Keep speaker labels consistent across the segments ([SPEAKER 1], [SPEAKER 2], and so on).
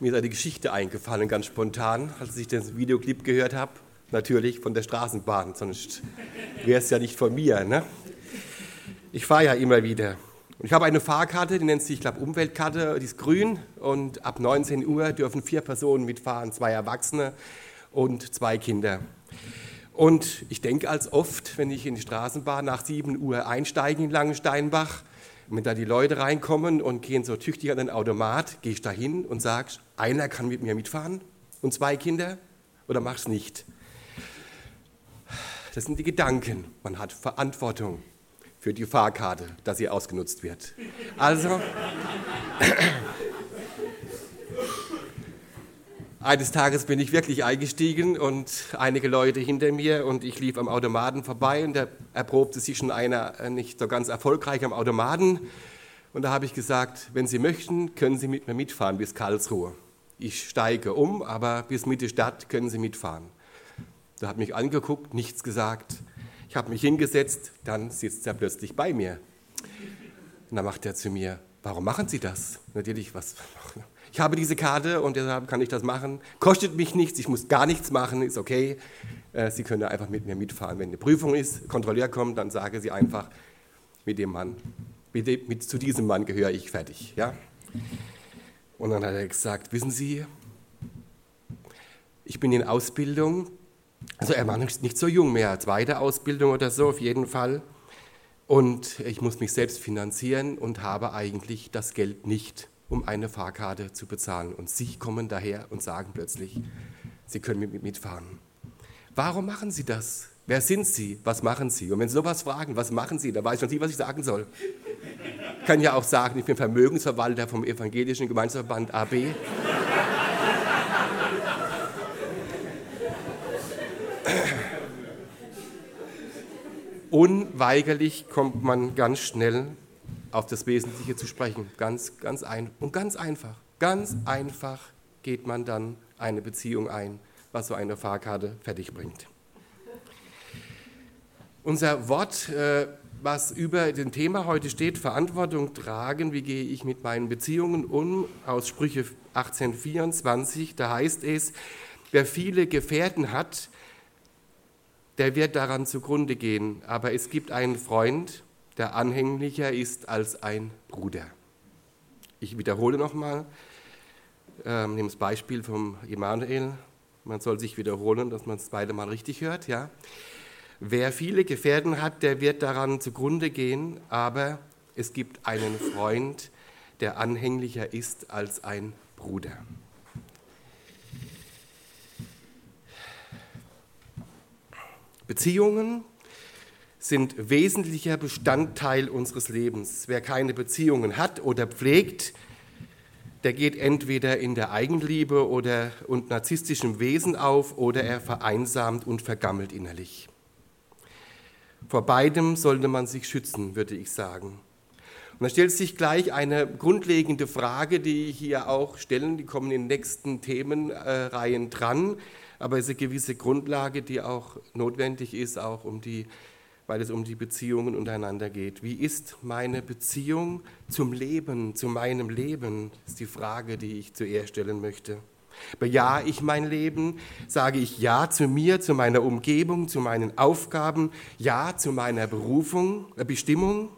[SPEAKER 1] Mir ist eine Geschichte eingefallen, ganz spontan, als ich den Videoclip gehört habe. Natürlich von der Straßenbahn, sonst wäre es ja nicht von mir. Ne? Ich fahre ja immer wieder. Ich habe eine Fahrkarte, die nennt sich, ich glaube, Umweltkarte, die ist grün und ab 19 Uhr dürfen vier Personen mitfahren, zwei Erwachsene und zwei Kinder. Und ich denke als oft, wenn ich in die Straßenbahn nach 7 Uhr einsteige in Langensteinbach, wenn da die Leute reinkommen und gehen so tüchtig an den Automat, gehe ich da hin und sage, einer kann mit mir mitfahren und zwei Kinder oder mach's nicht. Das sind die Gedanken. Man hat Verantwortung für die Fahrkarte, dass sie ausgenutzt wird. Also, Eines Tages bin ich wirklich eingestiegen und einige Leute hinter mir und ich lief am Automaten vorbei und da erprobte sich schon einer äh, nicht so ganz erfolgreich am Automaten. Und da habe ich gesagt, wenn Sie möchten, können Sie mit mir mitfahren bis Karlsruhe. Ich steige um, aber bis Mitte Stadt können Sie mitfahren. Da hat mich angeguckt, nichts gesagt. Ich habe mich hingesetzt, dann sitzt er plötzlich bei mir. Und dann macht er zu mir, warum machen Sie das? Natürlich, was ich habe diese Karte und deshalb kann ich das machen. Kostet mich nichts, ich muss gar nichts machen, ist okay. Äh, Sie können einfach mit mir mitfahren. Wenn eine Prüfung ist, Kontrolleur kommt, dann sage Sie einfach, mit dem Mann, mit, dem, mit zu diesem Mann gehöre ich fertig. Ja? Und dann hat er gesagt, wissen Sie, ich bin in Ausbildung, also er war nicht so jung mehr, zweite Ausbildung oder so auf jeden Fall. Und ich muss mich selbst finanzieren und habe eigentlich das Geld nicht um eine Fahrkarte zu bezahlen. Und Sie kommen daher und sagen plötzlich, Sie können mitfahren. Warum machen Sie das? Wer sind Sie? Was machen Sie? Und wenn Sie sowas fragen, was machen Sie, da weiß ich noch nicht, was ich sagen soll. Ich kann ja auch sagen, ich bin Vermögensverwalter vom Evangelischen Gemeinschaftsverband AB. Unweigerlich kommt man ganz schnell auf das Wesentliche zu sprechen. Ganz, ganz ein und ganz einfach. Ganz einfach geht man dann eine Beziehung ein, was so eine Fahrkarte fertig bringt. Unser Wort, äh, was über dem Thema heute steht, Verantwortung tragen, wie gehe ich mit meinen Beziehungen um, aus Sprüche 1824, da heißt es, wer viele Gefährten hat, der wird daran zugrunde gehen, aber es gibt einen Freund, der anhänglicher ist als ein Bruder. Ich wiederhole nochmal, ähm, nehme das Beispiel vom Emanuel. Man soll sich wiederholen, dass man es beide Mal richtig hört. Ja? Wer viele Gefährten hat, der wird daran zugrunde gehen, aber es gibt einen Freund, der anhänglicher ist als ein Bruder. Beziehungen sind wesentlicher Bestandteil unseres Lebens. Wer keine Beziehungen hat oder pflegt, der geht entweder in der Eigenliebe oder und narzisstischem Wesen auf oder er vereinsamt und vergammelt innerlich. Vor beidem sollte man sich schützen, würde ich sagen. Und da stellt sich gleich eine grundlegende Frage, die ich hier auch stellen, die kommen in den nächsten Themenreihen dran, aber es ist eine gewisse Grundlage, die auch notwendig ist, auch um die weil es um die Beziehungen untereinander geht. Wie ist meine Beziehung zum Leben, zu meinem Leben? Ist die Frage, die ich zuerst stellen möchte. Bejahe ich mein Leben? Sage ich Ja zu mir, zu meiner Umgebung, zu meinen Aufgaben? Ja zu meiner Berufung, äh, Bestimmung?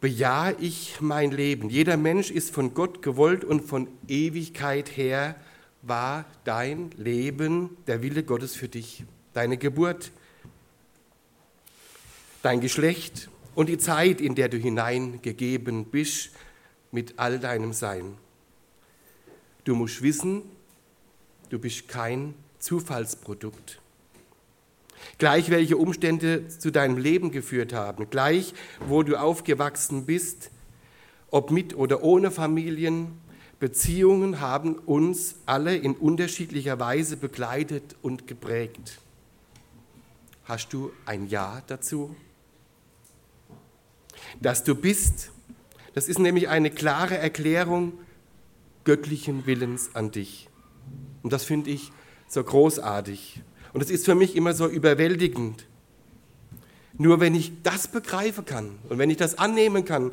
[SPEAKER 1] Bejahe ich mein Leben? Jeder Mensch ist von Gott gewollt und von Ewigkeit her war dein Leben der Wille Gottes für dich deine Geburt, dein Geschlecht und die Zeit, in der du hineingegeben bist mit all deinem Sein. Du musst wissen, du bist kein Zufallsprodukt. Gleich welche Umstände zu deinem Leben geführt haben, gleich wo du aufgewachsen bist, ob mit oder ohne Familien, Beziehungen haben uns alle in unterschiedlicher Weise begleitet und geprägt. Hast du ein Ja dazu? Dass du bist, das ist nämlich eine klare Erklärung göttlichen Willens an dich. Und das finde ich so großartig. Und es ist für mich immer so überwältigend. Nur wenn ich das begreifen kann und wenn ich das annehmen kann,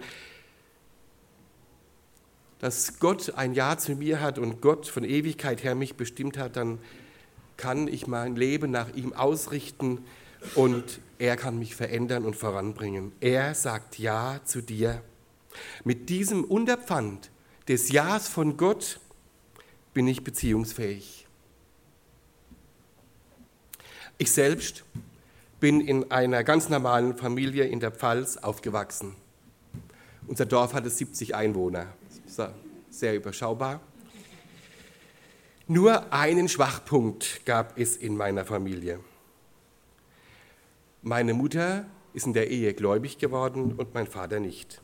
[SPEAKER 1] dass Gott ein Ja zu mir hat und Gott von Ewigkeit her mich bestimmt hat, dann kann ich mein Leben nach ihm ausrichten und er kann mich verändern und voranbringen. Er sagt Ja zu dir. Mit diesem Unterpfand des Ja's von Gott bin ich beziehungsfähig. Ich selbst bin in einer ganz normalen Familie in der Pfalz aufgewachsen. Unser Dorf hatte 70 Einwohner, sehr überschaubar. Nur einen Schwachpunkt gab es in meiner Familie. Meine Mutter ist in der Ehe gläubig geworden und mein Vater nicht.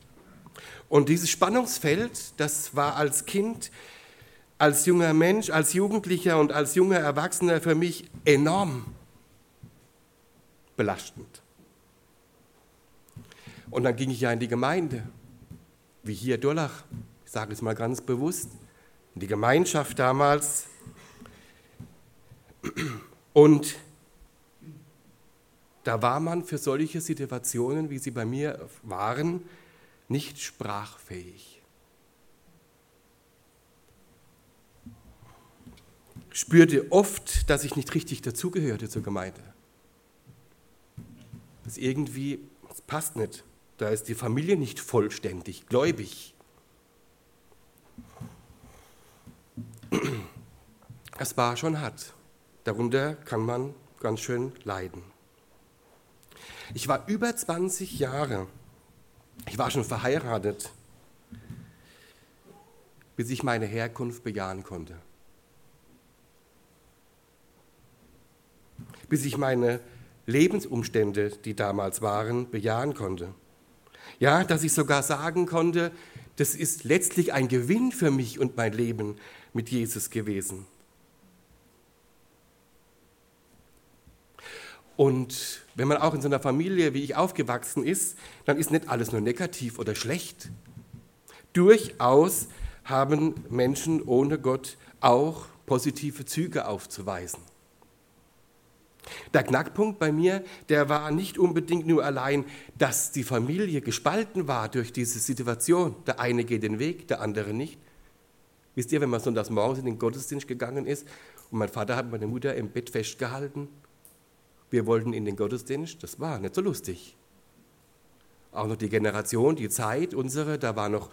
[SPEAKER 1] Und dieses Spannungsfeld, das war als Kind, als junger Mensch, als Jugendlicher und als junger Erwachsener für mich enorm belastend. Und dann ging ich ja in die Gemeinde, wie hier Durlach, ich sage es mal ganz bewusst, in die Gemeinschaft damals. Und da war man für solche Situationen, wie sie bei mir waren, nicht sprachfähig. Spürte oft, dass ich nicht richtig dazugehörte zur Gemeinde. Das irgendwie, das passt nicht. Da ist die Familie nicht vollständig gläubig. Es war schon hart. Darunter kann man ganz schön leiden. Ich war über 20 Jahre, ich war schon verheiratet, bis ich meine Herkunft bejahen konnte. Bis ich meine Lebensumstände, die damals waren, bejahen konnte. Ja, dass ich sogar sagen konnte, das ist letztlich ein Gewinn für mich und mein Leben mit Jesus gewesen. Und wenn man auch in so einer Familie wie ich aufgewachsen ist, dann ist nicht alles nur negativ oder schlecht. Durchaus haben Menschen ohne Gott auch positive Züge aufzuweisen. Der Knackpunkt bei mir, der war nicht unbedingt nur allein, dass die Familie gespalten war durch diese Situation. Der eine geht den Weg, der andere nicht. Wisst ihr, wenn man sonntags morgens in den Gottesdienst gegangen ist und mein Vater hat meine Mutter im Bett festgehalten wir wollten in den Gottesdienst, das war nicht so lustig. Auch noch die Generation, die Zeit unsere, da war noch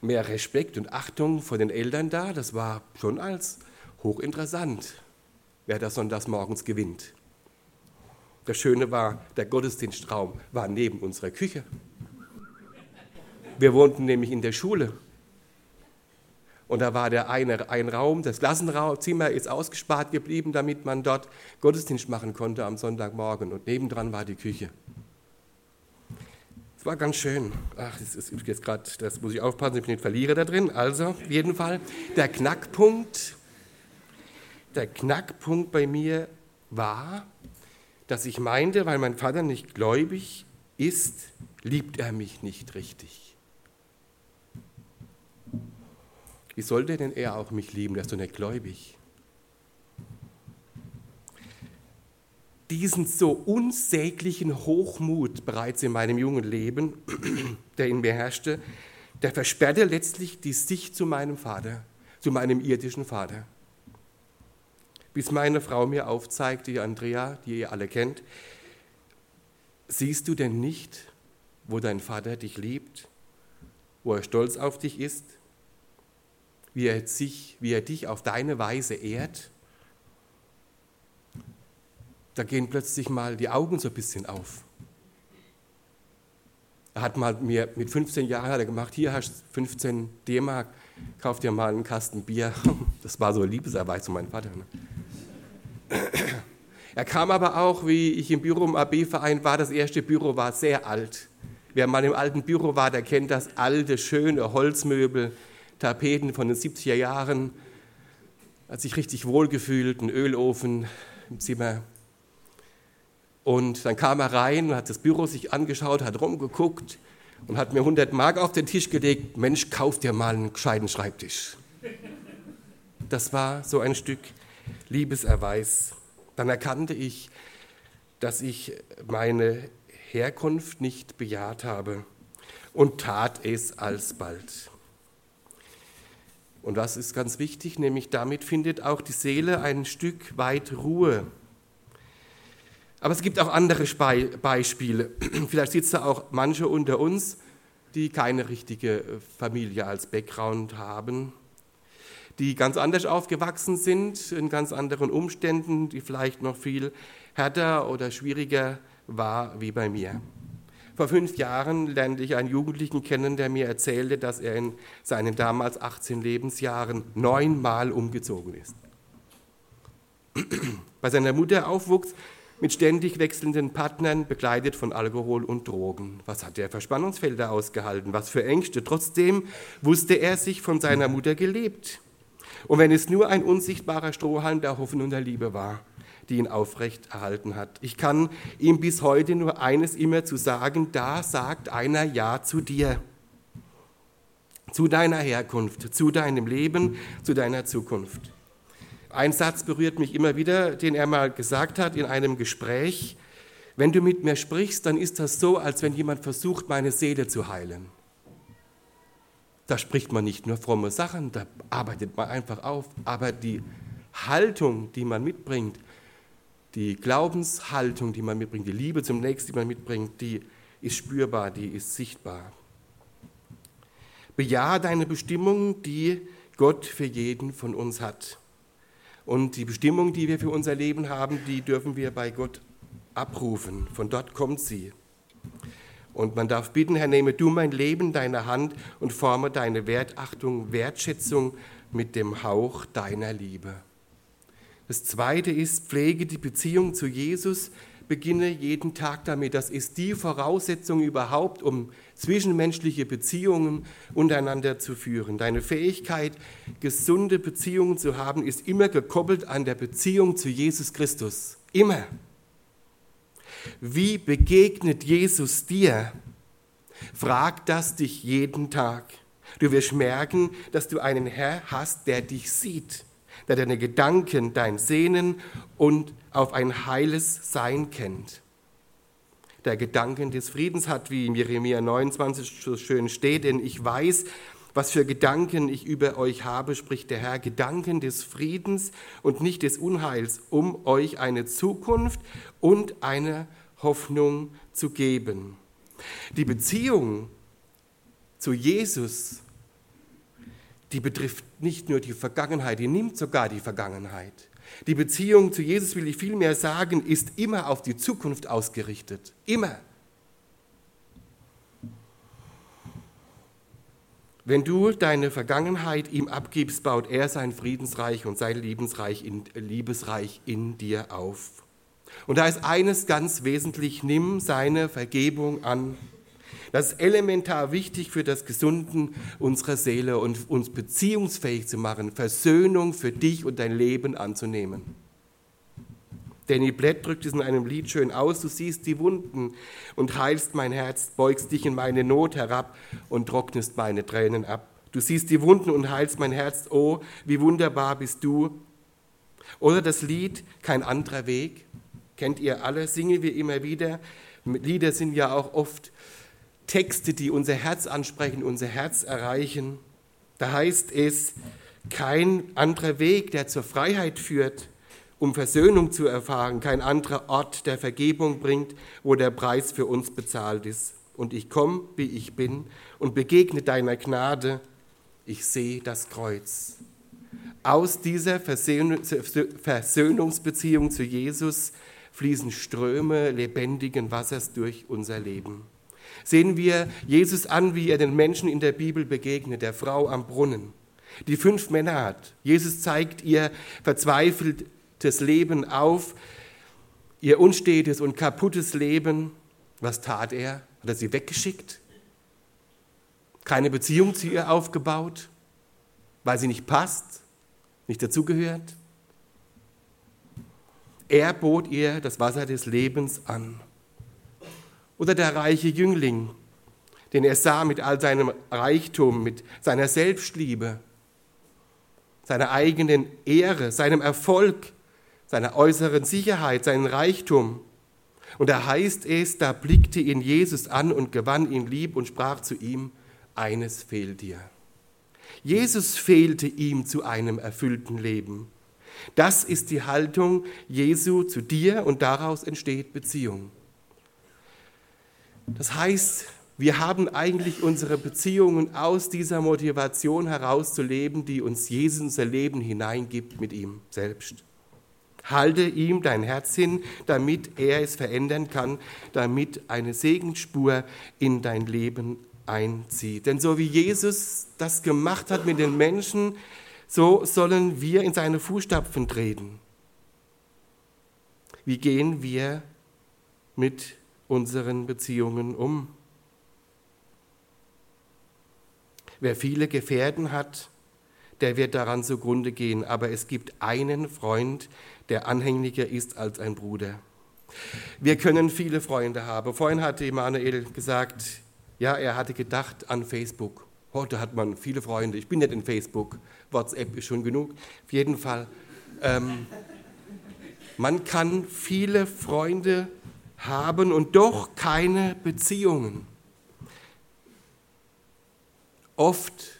[SPEAKER 1] mehr Respekt und Achtung vor den Eltern da. Das war schon als hochinteressant, wer das sonntags morgens gewinnt. Das Schöne war, der Gottesdienstraum war neben unserer Küche. Wir wohnten nämlich in der Schule und da war der eine ein Raum, das Klassenzimmer ist ausgespart geblieben, damit man dort Gottesdienst machen konnte am Sonntagmorgen. Und nebendran war die Küche. Es war ganz schön. Ach, das ist jetzt gerade, das muss ich aufpassen, ich bin nicht Verlierer da drin. Also, auf jeden Fall, der Knackpunkt, der Knackpunkt bei mir war, dass ich meinte, weil mein Vater nicht gläubig ist, liebt er mich nicht richtig. Wie sollte denn er auch mich lieben? Er ist doch nicht gläubig. Diesen so unsäglichen Hochmut bereits in meinem jungen Leben, der in mir herrschte, der versperrte letztlich die Sicht zu meinem Vater, zu meinem irdischen Vater. Bis meine Frau mir aufzeigte, die Andrea, die ihr alle kennt, siehst du denn nicht, wo dein Vater dich liebt, wo er stolz auf dich ist, wie er, sich, wie er dich auf deine Weise ehrt, da gehen plötzlich mal die Augen so ein bisschen auf. Er hat mal mir mit 15 Jahren hat er gemacht, hier hast du 15 D-Mark, kauf dir mal einen Kasten Bier. Das war so eine Liebeserweisung mein Vater. Ne? Er kam aber auch, wie ich im Büro im AB-Verein war, das erste Büro war sehr alt. Wer mal im alten Büro war, der kennt das alte, schöne Holzmöbel, Tapeten von den 70er Jahren, hat sich richtig wohlgefühlt, ein Ölofen im Zimmer. Und dann kam er rein und hat das Büro sich angeschaut, hat rumgeguckt und hat mir 100 Mark auf den Tisch gelegt. Mensch, kauf dir mal einen gescheiten Schreibtisch. Das war so ein Stück Liebeserweis. Dann erkannte ich, dass ich meine Herkunft nicht bejaht habe und tat es alsbald. Und was ist ganz wichtig, nämlich damit findet auch die Seele ein Stück weit Ruhe. Aber es gibt auch andere Beispiele. Vielleicht sitzen auch manche unter uns, die keine richtige Familie als Background haben, die ganz anders aufgewachsen sind, in ganz anderen Umständen, die vielleicht noch viel härter oder schwieriger war wie bei mir. Vor fünf Jahren lernte ich einen Jugendlichen kennen, der mir erzählte, dass er in seinen damals 18 Lebensjahren neunmal umgezogen ist. Bei seiner Mutter aufwuchs mit ständig wechselnden Partnern, begleitet von Alkohol und Drogen. Was hat er für Spannungsfelder ausgehalten? Was für Ängste? Trotzdem wusste er sich von seiner Mutter gelebt. Und wenn es nur ein unsichtbarer Strohhalm der Hoffnung und der Liebe war, die ihn aufrecht erhalten hat. Ich kann ihm bis heute nur eines immer zu sagen, da sagt einer Ja zu dir, zu deiner Herkunft, zu deinem Leben, zu deiner Zukunft. Ein Satz berührt mich immer wieder, den er mal gesagt hat in einem Gespräch. Wenn du mit mir sprichst, dann ist das so, als wenn jemand versucht, meine Seele zu heilen. Da spricht man nicht nur fromme Sachen, da arbeitet man einfach auf, aber die Haltung, die man mitbringt, die Glaubenshaltung, die man mitbringt, die Liebe zum Nächsten, die man mitbringt, die ist spürbar, die ist sichtbar. Bejahe deine Bestimmung, die Gott für jeden von uns hat. Und die Bestimmung, die wir für unser Leben haben, die dürfen wir bei Gott abrufen. Von dort kommt sie. Und man darf bitten, Herr, nehme du mein Leben in deine Hand und forme deine Wertachtung, Wertschätzung mit dem Hauch deiner Liebe. Das zweite ist, pflege die Beziehung zu Jesus, beginne jeden Tag damit. Das ist die Voraussetzung überhaupt, um zwischenmenschliche Beziehungen untereinander zu führen. Deine Fähigkeit, gesunde Beziehungen zu haben, ist immer gekoppelt an der Beziehung zu Jesus Christus. Immer. Wie begegnet Jesus dir? Frag das dich jeden Tag. Du wirst merken, dass du einen Herr hast, der dich sieht der deine Gedanken, dein Sehnen und auf ein heiles Sein kennt. Der Gedanken des Friedens hat, wie in Jeremia 29 so schön steht, denn ich weiß, was für Gedanken ich über euch habe, spricht der Herr, Gedanken des Friedens und nicht des Unheils, um euch eine Zukunft und eine Hoffnung zu geben. Die Beziehung zu Jesus die betrifft nicht nur die Vergangenheit, die nimmt sogar die Vergangenheit. Die Beziehung zu Jesus, will ich vielmehr sagen, ist immer auf die Zukunft ausgerichtet. Immer. Wenn du deine Vergangenheit ihm abgibst, baut er sein Friedensreich und sein Liebesreich in, Liebesreich in dir auf. Und da ist eines ganz wesentlich, nimm seine Vergebung an das ist elementar wichtig für das Gesunden unserer Seele und uns beziehungsfähig zu machen, Versöhnung für dich und dein Leben anzunehmen. Danny Blatt drückt es in einem Lied schön aus, du siehst die Wunden und heilst mein Herz, beugst dich in meine Not herab und trocknest meine Tränen ab. Du siehst die Wunden und heilst mein Herz, oh, wie wunderbar bist du. Oder das Lied Kein anderer Weg, kennt ihr alle, singen wir immer wieder. Lieder sind ja auch oft Texte, die unser Herz ansprechen, unser Herz erreichen. Da heißt es, kein anderer Weg, der zur Freiheit führt, um Versöhnung zu erfahren, kein anderer Ort, der Vergebung bringt, wo der Preis für uns bezahlt ist. Und ich komme, wie ich bin, und begegne deiner Gnade. Ich sehe das Kreuz. Aus dieser Versöhnungsbeziehung zu Jesus fließen Ströme lebendigen Wassers durch unser Leben sehen wir Jesus an, wie er den Menschen in der Bibel begegnet, der Frau am Brunnen, die fünf Männer hat. Jesus zeigt ihr verzweifeltes Leben auf, ihr unstetes und kaputtes Leben. Was tat er? Hat er sie weggeschickt? Keine Beziehung zu ihr aufgebaut, weil sie nicht passt, nicht dazugehört? Er bot ihr das Wasser des Lebens an. Oder der reiche Jüngling, den er sah mit all seinem Reichtum, mit seiner Selbstliebe, seiner eigenen Ehre, seinem Erfolg, seiner äußeren Sicherheit, seinem Reichtum. Und da heißt es, da blickte ihn Jesus an und gewann ihn lieb und sprach zu ihm, eines fehlt dir. Jesus fehlte ihm zu einem erfüllten Leben. Das ist die Haltung Jesu zu dir und daraus entsteht Beziehung. Das heißt, wir haben eigentlich unsere Beziehungen aus dieser Motivation herauszuleben, die uns Jesus unser Leben hineingibt mit ihm selbst. Halte ihm dein Herz hin, damit er es verändern kann, damit eine Segensspur in dein Leben einzieht. Denn so wie Jesus das gemacht hat mit den Menschen, so sollen wir in seine Fußstapfen treten. Wie gehen wir mit unseren Beziehungen um? Wer viele Gefährten hat, der wird daran zugrunde gehen. Aber es gibt einen Freund, der anhänglicher ist als ein Bruder. Wir können viele Freunde haben. Vorhin hatte Emanuel gesagt, ja, er hatte gedacht an Facebook. Heute hat man viele Freunde. Ich bin nicht in Facebook. WhatsApp ist schon genug. Auf jeden Fall. Ähm, man kann viele Freunde haben und doch keine Beziehungen. Oft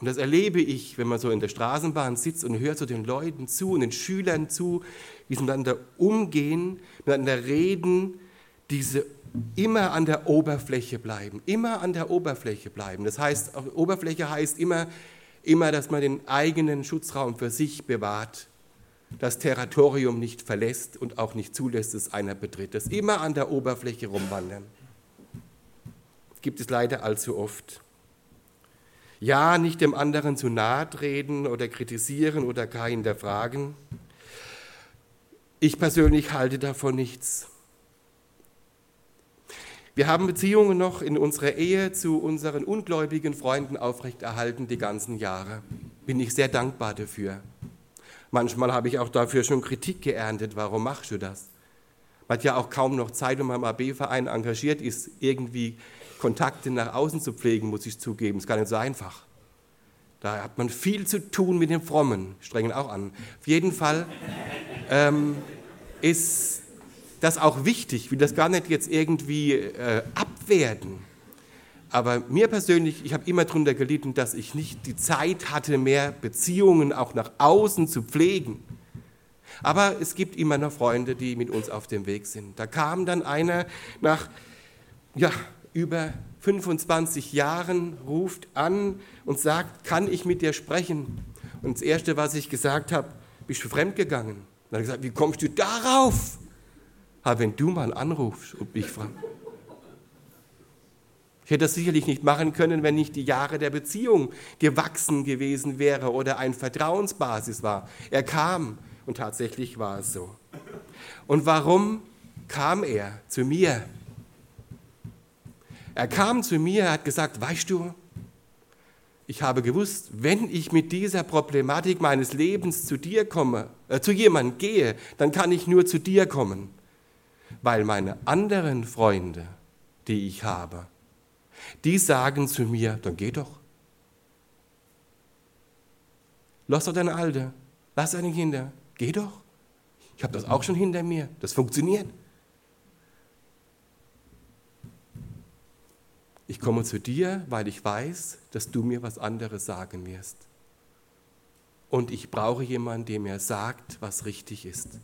[SPEAKER 1] und das erlebe ich, wenn man so in der Straßenbahn sitzt und hört so den Leuten zu und den Schülern zu, wie sie miteinander umgehen, miteinander reden, diese immer an der Oberfläche bleiben, immer an der Oberfläche bleiben. Das heißt, Oberfläche heißt immer, immer, dass man den eigenen Schutzraum für sich bewahrt, das Territorium nicht verlässt und auch nicht zulässt, dass einer betritt. Das immer an der Oberfläche rumwandern. Das gibt es leider allzu oft. Ja, nicht dem anderen zu nahe treten oder kritisieren oder gar hinterfragen. Ich persönlich halte davon nichts. Wir haben Beziehungen noch in unserer Ehe zu unseren ungläubigen Freunden aufrechterhalten die ganzen Jahre. Bin ich sehr dankbar dafür. Manchmal habe ich auch dafür schon Kritik geerntet. Warum machst du das? Man hat ja auch kaum noch Zeit, wenn man AB-Verein engagiert ist, irgendwie Kontakte nach außen zu pflegen, muss ich zugeben. Ist gar nicht so einfach. Da hat man viel zu tun mit den Frommen, strengen auch an. Auf jeden Fall ähm, ist das auch wichtig. Ich will das gar nicht jetzt irgendwie äh, abwerten. Aber mir persönlich, ich habe immer darunter gelitten, dass ich nicht die Zeit hatte, mehr Beziehungen auch nach außen zu pflegen. Aber es gibt immer noch Freunde, die mit uns auf dem Weg sind. Da kam dann einer nach ja, über 25 Jahren, ruft an und sagt, kann ich mit dir sprechen? Und das Erste, was ich gesagt habe, bist du fremdgegangen? Dann hat er gesagt, wie kommst du darauf? Aber wenn du mal anrufst und mich fragst. Ich hätte das sicherlich nicht machen können, wenn nicht die Jahre der Beziehung gewachsen gewesen wäre oder ein Vertrauensbasis war. Er kam und tatsächlich war es so. Und warum kam er zu mir? Er kam zu mir, er hat gesagt, weißt du, ich habe gewusst, wenn ich mit dieser Problematik meines Lebens zu dir komme, äh, zu jemandem gehe, dann kann ich nur zu dir kommen, weil meine anderen Freunde, die ich habe, die sagen zu mir, dann geh doch. Lass doch deine Alte, lass deine Kinder, geh doch. Ich habe das auch schon hinter mir, das funktioniert. Ich komme zu dir, weil ich weiß, dass du mir was anderes sagen wirst. Und ich brauche jemanden, der mir sagt, was richtig ist.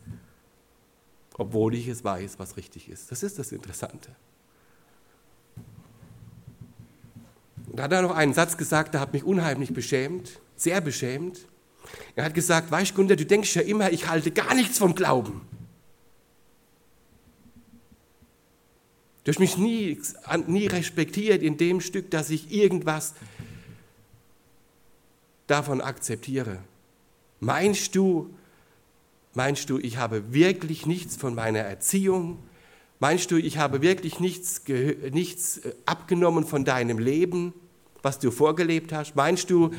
[SPEAKER 1] Obwohl ich es weiß, was richtig ist. Das ist das Interessante. Da hat er noch einen Satz gesagt, der hat mich unheimlich beschämt, sehr beschämt. Er hat gesagt, weißt du, Gunther, du denkst ja immer, ich halte gar nichts vom Glauben. Du hast mich nie, nie respektiert in dem Stück, dass ich irgendwas davon akzeptiere. Meinst du, meinst du, ich habe wirklich nichts von meiner Erziehung? Meinst du, ich habe wirklich nichts, nichts äh, abgenommen von deinem Leben, was du vorgelebt hast? Meinst du,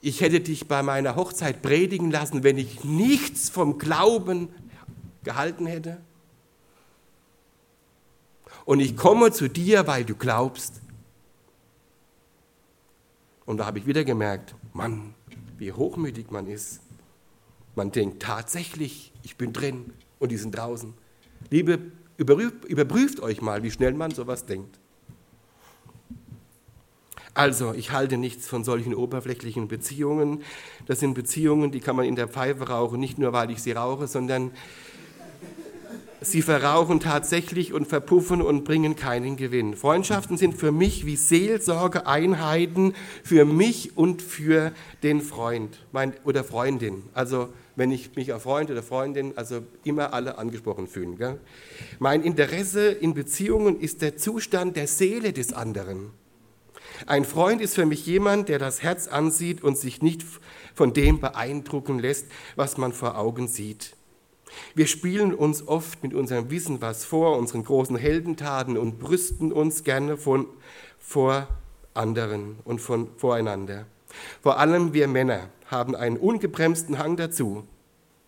[SPEAKER 1] ich hätte dich bei meiner Hochzeit predigen lassen, wenn ich nichts vom Glauben gehalten hätte? und ich komme zu dir, weil du glaubst. Und da habe ich wieder gemerkt, Mann, wie hochmütig man ist. Man denkt tatsächlich, ich bin drin und die sind draußen. Liebe, überprüft euch mal, wie schnell man sowas denkt. Also, ich halte nichts von solchen oberflächlichen Beziehungen. Das sind Beziehungen, die kann man in der Pfeife rauchen, nicht nur weil ich sie rauche, sondern sie verrauchen tatsächlich und verpuffen und bringen keinen Gewinn. Freundschaften sind für mich wie Seelsorgeeinheiten für mich und für den Freund mein, oder Freundin. Also wenn ich mich auf Freund oder Freundin, also immer alle angesprochen fühlen. Gell? Mein Interesse in Beziehungen ist der Zustand der Seele des anderen. Ein Freund ist für mich jemand, der das Herz ansieht und sich nicht von dem beeindrucken lässt, was man vor Augen sieht. Wir spielen uns oft mit unserem Wissen was vor, unseren großen Heldentaten und brüsten uns gerne von, vor anderen und von voreinander. Vor allem wir Männer haben einen ungebremsten Hang dazu,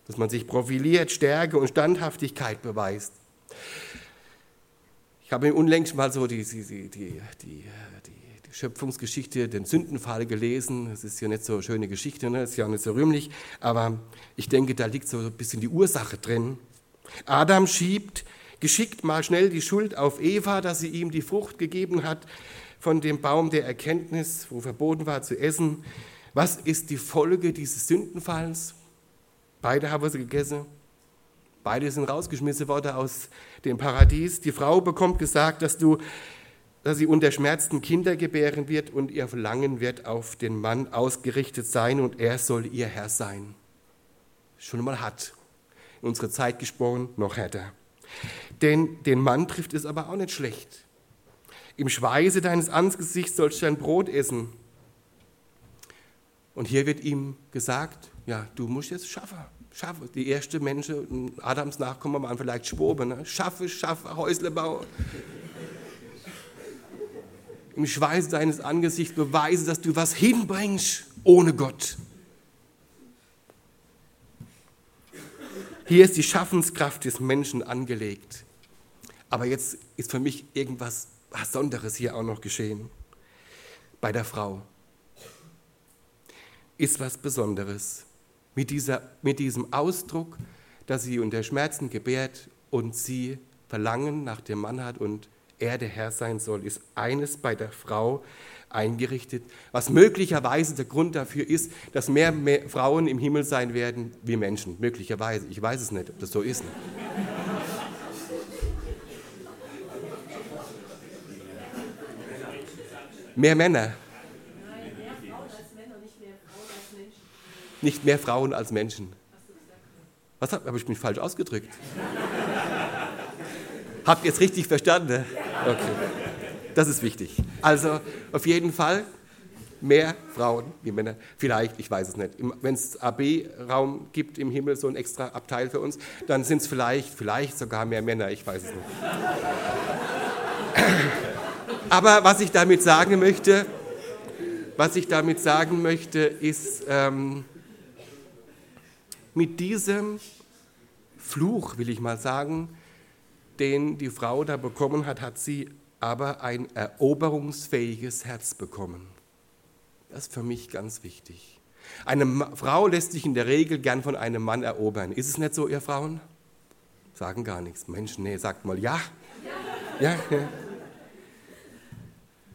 [SPEAKER 1] dass man sich profiliert, Stärke und Standhaftigkeit beweist. Ich habe unlängst mal so die, die, die, die, die Schöpfungsgeschichte, den Sündenfall gelesen. Das ist ja nicht so eine schöne Geschichte, ne? ist ja auch nicht so rühmlich, aber ich denke, da liegt so ein bisschen die Ursache drin. Adam schiebt geschickt mal schnell die Schuld auf Eva, dass sie ihm die Frucht gegeben hat von dem Baum der Erkenntnis, wo verboten war zu essen. Was ist die Folge dieses Sündenfalls? Beide haben sie gegessen. Beide sind rausgeschmissen worden aus dem Paradies. Die Frau bekommt gesagt, dass du dass sie unter Schmerzen Kinder gebären wird und ihr Verlangen wird auf den Mann ausgerichtet sein und er soll ihr Herr sein. Schon mal hart. In unserer Zeit gesprochen, noch härter. Denn den Mann trifft es aber auch nicht schlecht. Im Schweiße deines Angesichts sollst du dein Brot essen. Und hier wird ihm gesagt, ja, du musst jetzt schaffen. Schaffe. Die ersten Menschen, Adams Nachkommen waren vielleicht Schwoben. Ne? Schaffe, schaffe, Häusle bauen im Schweiß deines Angesichts beweise, dass du was hinbringst ohne Gott. Hier ist die Schaffenskraft des Menschen angelegt. Aber jetzt ist für mich irgendwas Besonderes hier auch noch geschehen. Bei der Frau ist was Besonderes. Mit, dieser, mit diesem Ausdruck, dass sie unter Schmerzen gebärt und sie Verlangen nach dem Mann hat und er der Herr sein soll, ist eines bei der Frau eingerichtet, was möglicherweise der Grund dafür ist, dass mehr, mehr Frauen im Himmel sein werden wie Menschen. Möglicherweise. Ich weiß es nicht, ob das so ist. Mehr Männer. Nicht mehr Frauen als Menschen. Was habe ich mich falsch ausgedrückt? Habt ihr es richtig verstanden? Okay. Das ist wichtig. Also auf jeden Fall mehr Frauen wie Männer. Vielleicht, ich weiß es nicht. Wenn es AB-Raum gibt im Himmel, so ein extra Abteil für uns, dann sind es vielleicht, vielleicht sogar mehr Männer. Ich weiß es nicht. Aber was ich damit sagen möchte, was ich damit sagen möchte, ist, ähm, mit diesem Fluch, will ich mal sagen, den die Frau da bekommen hat, hat sie aber ein eroberungsfähiges Herz bekommen. Das ist für mich ganz wichtig. Eine Frau lässt sich in der Regel gern von einem Mann erobern. Ist es nicht so, ihr Frauen? Sagen gar nichts. Menschen, nee, sagt mal ja. Ja, ja.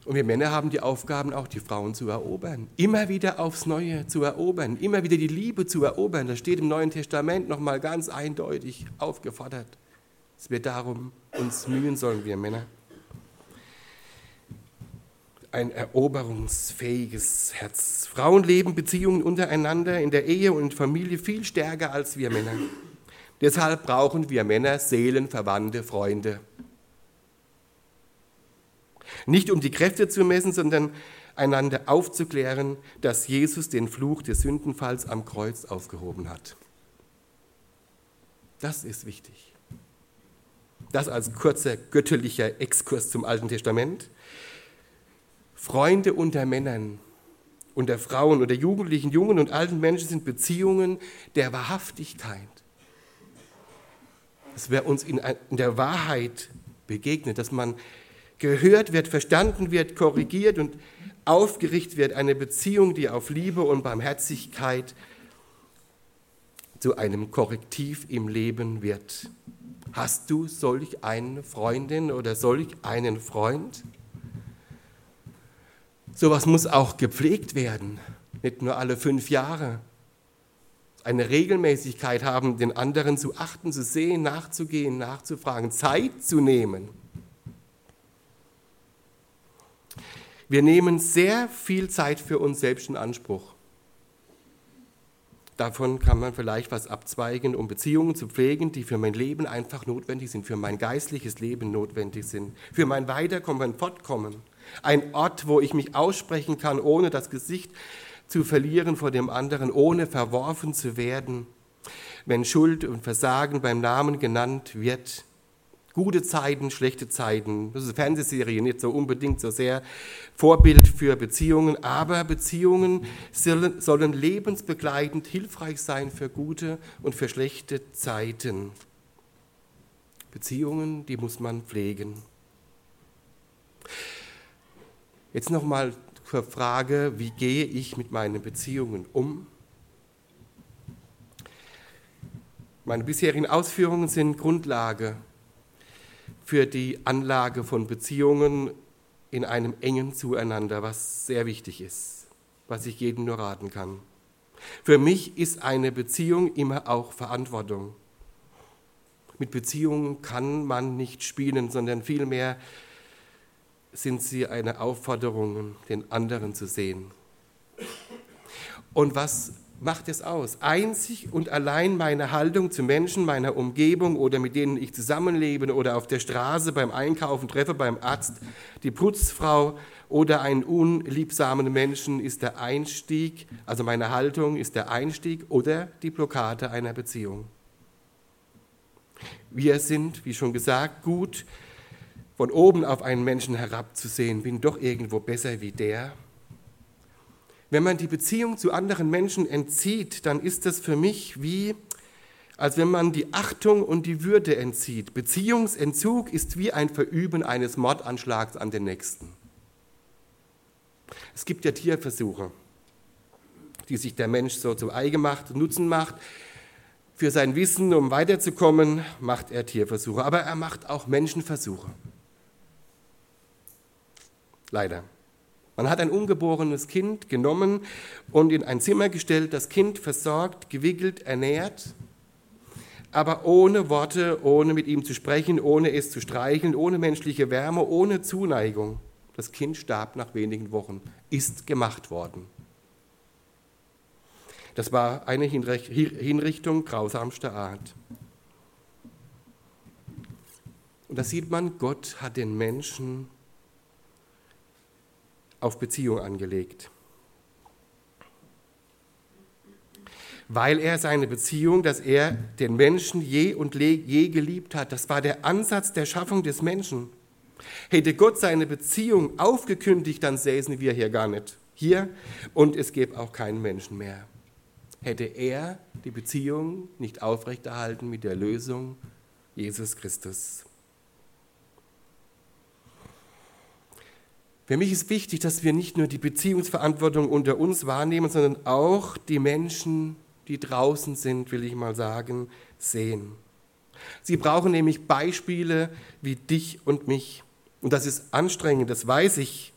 [SPEAKER 1] Und wir Männer haben die Aufgaben, auch die Frauen zu erobern. Immer wieder aufs Neue zu erobern. Immer wieder die Liebe zu erobern. Das steht im Neuen Testament nochmal ganz eindeutig aufgefordert dass wir darum uns mühen sollen, wir Männer. Ein eroberungsfähiges Herz. Frauen leben Beziehungen untereinander in der Ehe und Familie viel stärker als wir Männer. Deshalb brauchen wir Männer seelenverwandte Freunde. Nicht um die Kräfte zu messen, sondern einander aufzuklären, dass Jesus den Fluch des Sündenfalls am Kreuz aufgehoben hat. Das ist wichtig. Das als kurzer göttlicher Exkurs zum Alten Testament. Freunde unter Männern, unter Frauen, unter Jugendlichen, jungen und alten Menschen sind Beziehungen der Wahrhaftigkeit. Dass wir uns in, der Wahrheit begegnet, dass man gehört wird, verstanden wird, korrigiert und aufgerichtet wird. Eine Beziehung, die auf Liebe und Barmherzigkeit zu einem Korrektiv im Leben wird. Hast du solch eine Freundin oder solch einen Freund? Sowas muss auch gepflegt werden, nicht nur alle fünf Jahre. Eine Regelmäßigkeit haben, den anderen zu achten, zu sehen, nachzugehen, nachzufragen, Zeit zu nehmen. Wir nehmen sehr viel Zeit für uns selbst in Anspruch. Davon kann man vielleicht was abzweigen, um Beziehungen zu pflegen, die für mein Leben einfach notwendig sind, für mein geistliches Leben notwendig sind, für mein Weiterkommen, Fortkommen. Ein Ort, wo ich mich aussprechen kann, ohne das Gesicht zu verlieren vor dem anderen, ohne verworfen zu werden. Wenn Schuld und Versagen beim Namen genannt wird, gute Zeiten, schlechte Zeiten. Das ist eine Fernsehserie, nicht so unbedingt so sehr Vorbild für Beziehungen, aber Beziehungen sollen, lebensbegleitend hilfreich sein für gute und für schlechte Zeiten. Beziehungen, die muss man pflegen. Jetzt nochmal zur Frage, wie gehe ich mit meinen Beziehungen um? Meine bisherigen Ausführungen sind Grundlage für die Anlage von Beziehungen in einem engen Zueinander, was sehr wichtig ist, was ich jedem nur raten kann. Für mich ist eine Beziehung immer auch Verantwortung. Mit Beziehungen kann man nicht spielen, sondern vielmehr sind sie eine Aufforderung, den anderen zu sehen. Und was macht es aus. Einzig und allein meine Haltung zu Menschen meiner Umgebung oder mit denen ich zusammenlebe oder auf der Straße beim Einkaufen treffe, beim Arzt, die Putzfrau oder einen unliebsamen Menschen ist der Einstieg, also meine Haltung ist der Einstieg oder die Blockade einer Beziehung. Wir sind, wie schon gesagt, gut von oben auf einen Menschen herabzusehen, bin doch irgendwo besser wie der wenn man die Beziehung zu anderen Menschen entzieht, dann ist das für mich wie, als wenn man die Achtung und die Würde entzieht. Beziehungsentzug ist wie ein Verüben eines Mordanschlags an den Nächsten. Es gibt ja Tierversuche, die sich der Mensch so zum Ei gemacht, Nutzen macht. Für sein Wissen, um weiterzukommen, macht er Tierversuche, aber er macht auch Menschenversuche. Leider. Man hat ein ungeborenes Kind genommen und in ein Zimmer gestellt, das Kind versorgt, gewickelt, ernährt, aber ohne Worte, ohne mit ihm zu sprechen, ohne es zu streicheln, ohne menschliche Wärme, ohne Zuneigung. Das Kind starb nach wenigen Wochen, ist gemacht worden. Das war eine Hinrichtung grausamster Art. Und da sieht man, Gott hat den Menschen auf Beziehung angelegt. Weil er seine Beziehung, dass er den Menschen je und je geliebt hat, das war der Ansatz der Schaffung des Menschen. Hätte Gott seine Beziehung aufgekündigt, dann säßen wir hier gar nicht hier und es gäbe auch keinen Menschen mehr. Hätte er die Beziehung nicht aufrechterhalten mit der Lösung Jesus Christus. Für mich ist wichtig, dass wir nicht nur die Beziehungsverantwortung unter uns wahrnehmen, sondern auch die Menschen, die draußen sind, will ich mal sagen, sehen. Sie brauchen nämlich Beispiele wie dich und mich. Und das ist anstrengend, das weiß ich.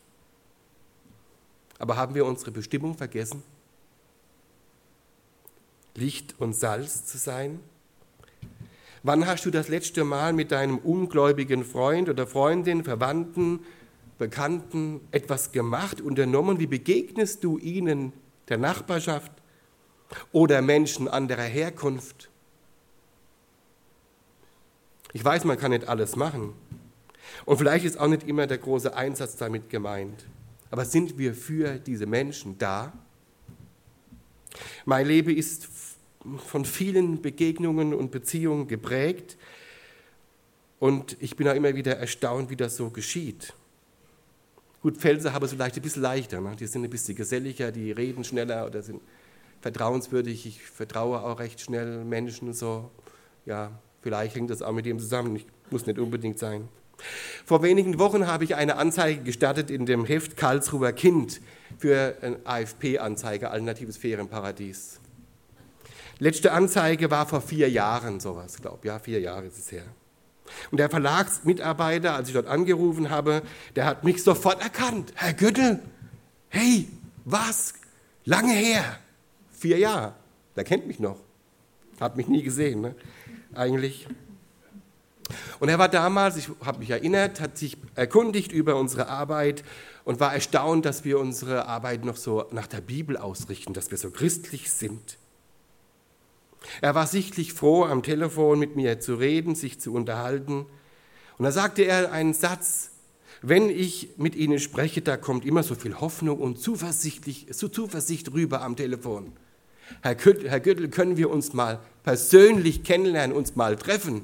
[SPEAKER 1] Aber haben wir unsere Bestimmung vergessen? Licht und Salz zu sein? Wann hast du das letzte Mal mit deinem ungläubigen Freund oder Freundin, Verwandten, Bekannten etwas gemacht, unternommen? Wie begegnest du ihnen, der Nachbarschaft oder Menschen anderer Herkunft? Ich weiß, man kann nicht alles machen. Und vielleicht ist auch nicht immer der große Einsatz damit gemeint. Aber sind wir für diese Menschen da? Mein Leben ist von vielen Begegnungen und Beziehungen geprägt. Und ich bin auch immer wieder erstaunt, wie das so geschieht. Gut, Felser haben es vielleicht ein bisschen leichter. Ne? Die sind ein bisschen geselliger, die reden schneller oder sind vertrauenswürdig. Ich vertraue auch recht schnell Menschen so. Ja, vielleicht hängt das auch mit dem zusammen. Ich, muss nicht unbedingt sein. Vor wenigen Wochen habe ich eine Anzeige gestartet in dem Heft Karlsruher Kind für eine AFP-Anzeige, Alternatives Ferienparadies. Letzte Anzeige war vor vier Jahren sowas, glaube ich. Ja, vier Jahre ist es her. Und der Verlagsmitarbeiter, als ich dort angerufen habe, der hat mich sofort erkannt. Herr Göttel, Hey, was? Lange her. Vier Jahre. Der kennt mich noch. Hat mich nie gesehen, ne? eigentlich. Und er war damals, ich habe mich erinnert, hat sich erkundigt über unsere Arbeit und war erstaunt, dass wir unsere Arbeit noch so nach der Bibel ausrichten, dass wir so christlich sind. Er war sichtlich froh, am Telefon mit mir zu reden, sich zu unterhalten. Und da sagte er einen Satz, wenn ich mit Ihnen spreche, da kommt immer so viel Hoffnung und zuversichtlich, so Zuversicht rüber am Telefon. Herr Göttel, können wir uns mal persönlich kennenlernen, uns mal treffen?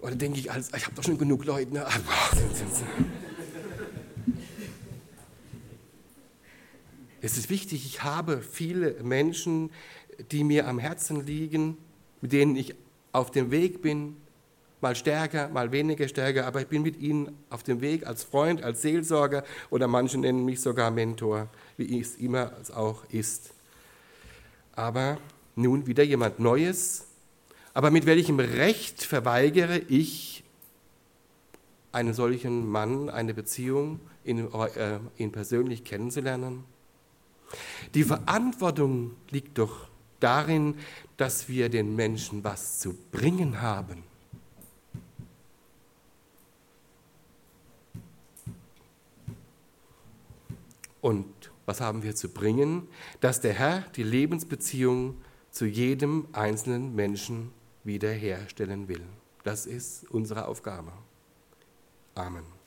[SPEAKER 1] Oder denke ich, alles, ich habe doch schon genug Leute. Ne? Es ist wichtig, ich habe viele Menschen, die mir am Herzen liegen, mit denen ich auf dem Weg bin, mal stärker, mal weniger stärker, aber ich bin mit ihnen auf dem Weg als Freund, als Seelsorger oder manche nennen mich sogar Mentor, wie es immer auch ist. Aber nun wieder jemand Neues, aber mit welchem Recht verweigere ich einen solchen Mann eine Beziehung, ihn, äh, ihn persönlich kennenzulernen? Die Verantwortung liegt doch darin, dass wir den Menschen was zu bringen haben. Und was haben wir zu bringen? Dass der Herr die Lebensbeziehung zu jedem einzelnen Menschen wiederherstellen will. Das ist unsere Aufgabe. Amen.